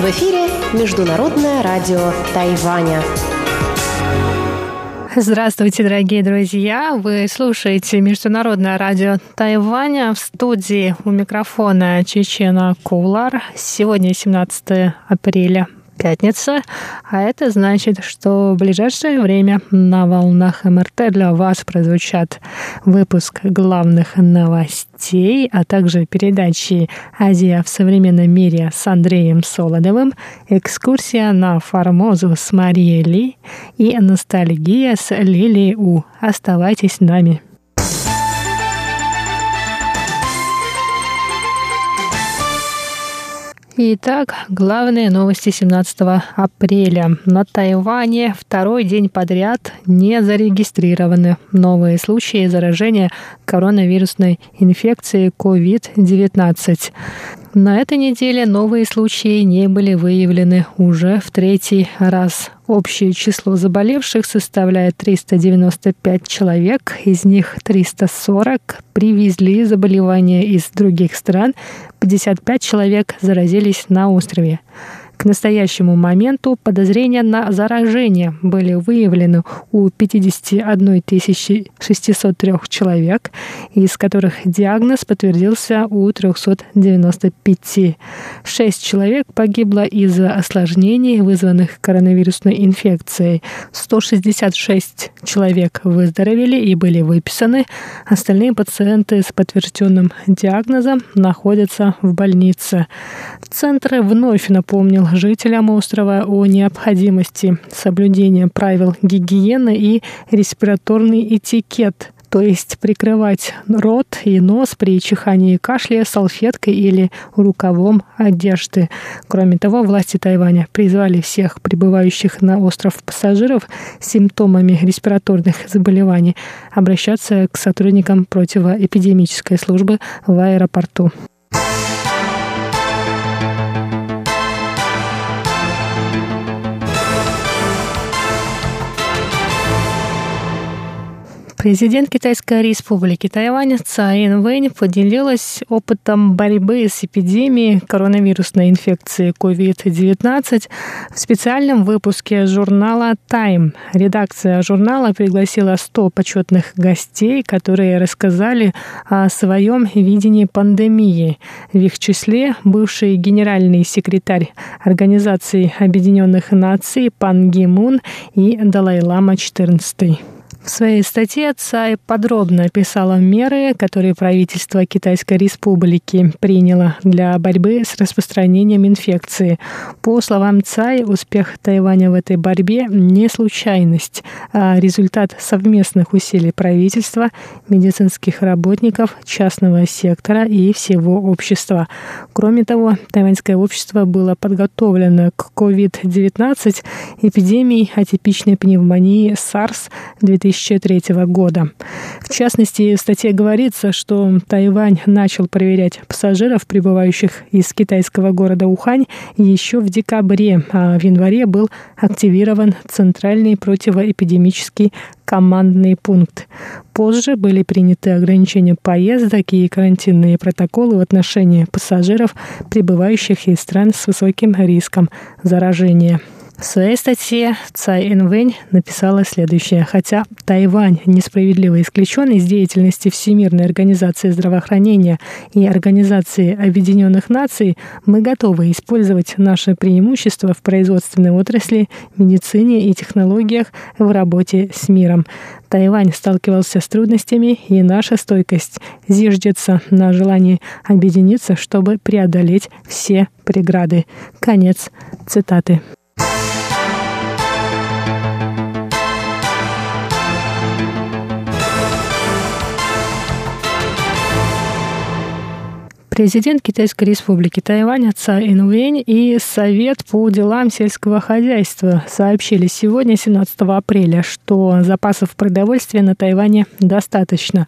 В эфире Международное радио Тайваня. Здравствуйте, дорогие друзья! Вы слушаете Международное радио Тайваня в студии у микрофона Чечена Кулар. Сегодня 17 апреля пятница, а это значит, что в ближайшее время на волнах МРТ для вас прозвучат выпуск главных новостей, а также передачи «Азия в современном мире» с Андреем Солодовым, экскурсия на Формозу с Марией Ли и ностальгия с Лилией У. Оставайтесь с нами. Итак, главные новости 17 апреля. На Тайване второй день подряд не зарегистрированы новые случаи заражения коронавирусной инфекцией COVID-19. На этой неделе новые случаи не были выявлены уже в третий раз. Общее число заболевших составляет 395 человек, из них 340 привезли заболевания из других стран, 55 человек заразились на острове. К настоящему моменту подозрения на заражение были выявлены у 51 603 человек, из которых диагноз подтвердился у 395. Шесть человек погибло из-за осложнений, вызванных коронавирусной инфекцией. 166 человек выздоровели и были выписаны. Остальные пациенты с подтвержденным диагнозом находятся в больнице. Центр вновь напомнил жителям острова о необходимости соблюдения правил гигиены и респираторный этикет то есть прикрывать рот и нос при чихании и кашле салфеткой или рукавом одежды. Кроме того, власти Тайваня призвали всех прибывающих на остров пассажиров с симптомами респираторных заболеваний обращаться к сотрудникам противоэпидемической службы в аэропорту. Президент Китайской республики Тайвань Цай Инвэнь поделилась опытом борьбы с эпидемией коронавирусной инфекции COVID-19 в специальном выпуске журнала Time. Редакция журнала пригласила 100 почетных гостей, которые рассказали о своем видении пандемии. В их числе бывший генеральный секретарь Организации Объединенных Наций Пан Ги Мун и Далай-Лама XIV. В своей статье Цай подробно описала меры, которые правительство Китайской Республики приняло для борьбы с распространением инфекции. По словам Цай, успех Тайваня в этой борьбе не случайность, а результат совместных усилий правительства, медицинских работников, частного сектора и всего общества. Кроме того, тайваньское общество было подготовлено к COVID-19, эпидемии атипичной пневмонии SARS 2000 2003 года. В частности, в статье говорится, что Тайвань начал проверять пассажиров, прибывающих из китайского города Ухань, еще в декабре, а в январе был активирован Центральный противоэпидемический командный пункт. Позже были приняты ограничения поездок и карантинные протоколы в отношении пассажиров, прибывающих из стран с высоким риском заражения. В своей статье Цай Инвэнь написала следующее. Хотя Тайвань несправедливо исключен из деятельности Всемирной организации здравоохранения и Организации Объединенных Наций, мы готовы использовать наше преимущество в производственной отрасли, медицине и технологиях в работе с миром. Тайвань сталкивался с трудностями, и наша стойкость зиждется на желании объединиться, чтобы преодолеть все преграды. Конец цитаты. Президент Китайской республики Тайвань Цай Инвэнь и Совет по делам сельского хозяйства сообщили сегодня, 17 апреля, что запасов продовольствия на Тайване достаточно.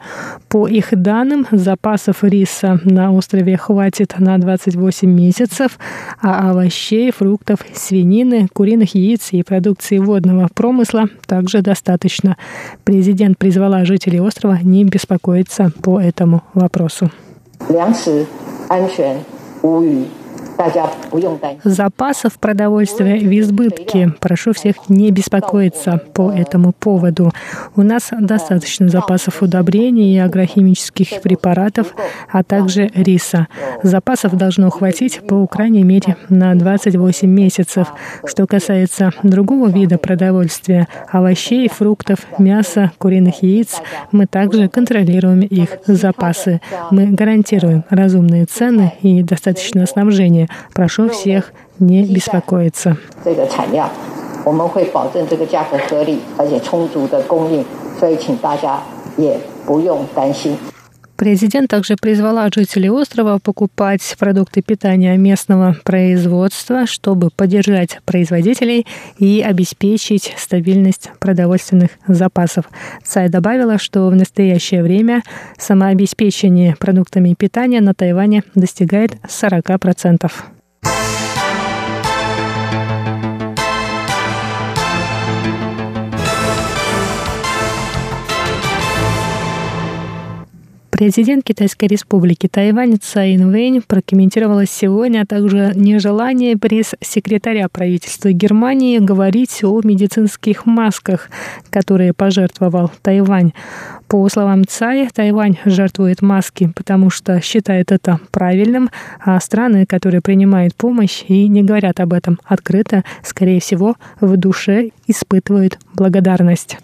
По их данным, запасов риса на острове хватит на 28 месяцев, а овощей, фруктов, свинины, куриных яиц и продукции водного промысла также достаточно. Президент призвала жителей острова не беспокоиться по этому вопросу. 粮食安全无虞。Запасов продовольствия в избытке. Прошу всех не беспокоиться по этому поводу. У нас достаточно запасов удобрений и агрохимических препаратов, а также риса. Запасов должно хватить по крайней мере на 28 месяцев. Что касается другого вида продовольствия, овощей, фруктов, мяса, куриных яиц, мы также контролируем их запасы. Мы гарантируем разумные цены и достаточное снабжение Прошу всех не беспокоиться. Президент также призвала жителей острова покупать продукты питания местного производства, чтобы поддержать производителей и обеспечить стабильность продовольственных запасов. Цай добавила, что в настоящее время самообеспечение продуктами питания на Тайване достигает 40%. Президент Китайской республики Тайвань Цай Инвэнь прокомментировала сегодня а также нежелание пресс-секретаря правительства Германии говорить о медицинских масках, которые пожертвовал Тайвань. По словам Цай, Тайвань жертвует маски, потому что считает это правильным, а страны, которые принимают помощь и не говорят об этом открыто, скорее всего, в душе испытывают благодарность.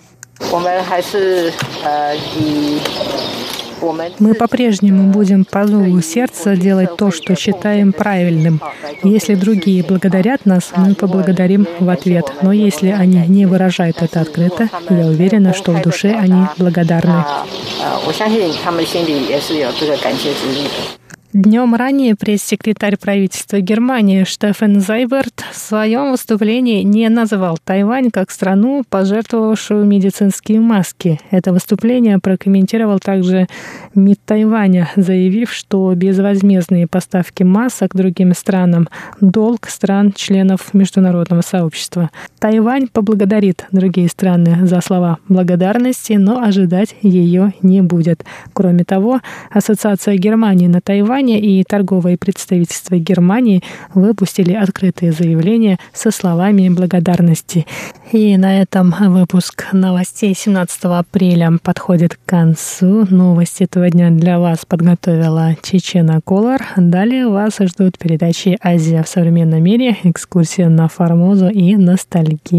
Мы по-прежнему будем по зову сердца делать то, что считаем правильным. Если другие благодарят нас, мы поблагодарим в ответ. Но если они не выражают это открыто, я уверена, что в душе они благодарны. Днем ранее пресс-секретарь правительства Германии Штефан Зайберт в своем выступлении не называл Тайвань как страну, пожертвовавшую медицинские маски. Это выступление прокомментировал также МИД Тайваня, заявив, что безвозмездные поставки масок другим странам – долг стран-членов международного сообщества. Тайвань поблагодарит другие страны за слова благодарности, но ожидать ее не будет. Кроме того, Ассоциация Германии на Тайвань компания и торговое представительство Германии выпустили открытые заявления со словами благодарности. И на этом выпуск новостей 17 апреля подходит к концу. Новости этого дня для вас подготовила Чечена Колор. Далее вас ждут передачи «Азия в современном мире», экскурсия на Формозу и ностальгия.